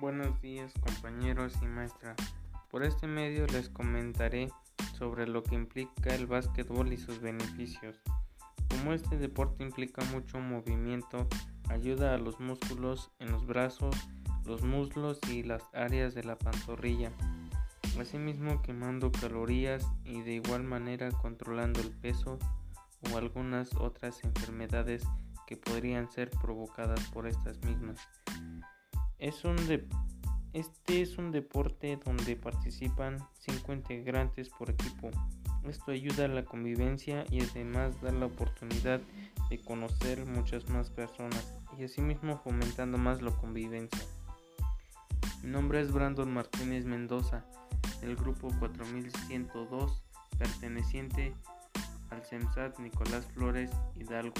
buenos días compañeros y maestra. Por este medio les comentaré sobre lo que implica el básquetbol y sus beneficios. Como este deporte implica mucho movimiento, ayuda a los músculos en los brazos, los muslos y las áreas de la pantorrilla, asimismo quemando calorías y de igual manera controlando el peso o algunas otras enfermedades que podrían ser provocadas por estas mismas. Es un este es un deporte donde participan 5 integrantes por equipo. Esto ayuda a la convivencia y además da la oportunidad de conocer muchas más personas y asimismo fomentando más la convivencia. Mi nombre es Brandon Martínez Mendoza, del grupo 4102, perteneciente al CEMSAT Nicolás Flores Hidalgo.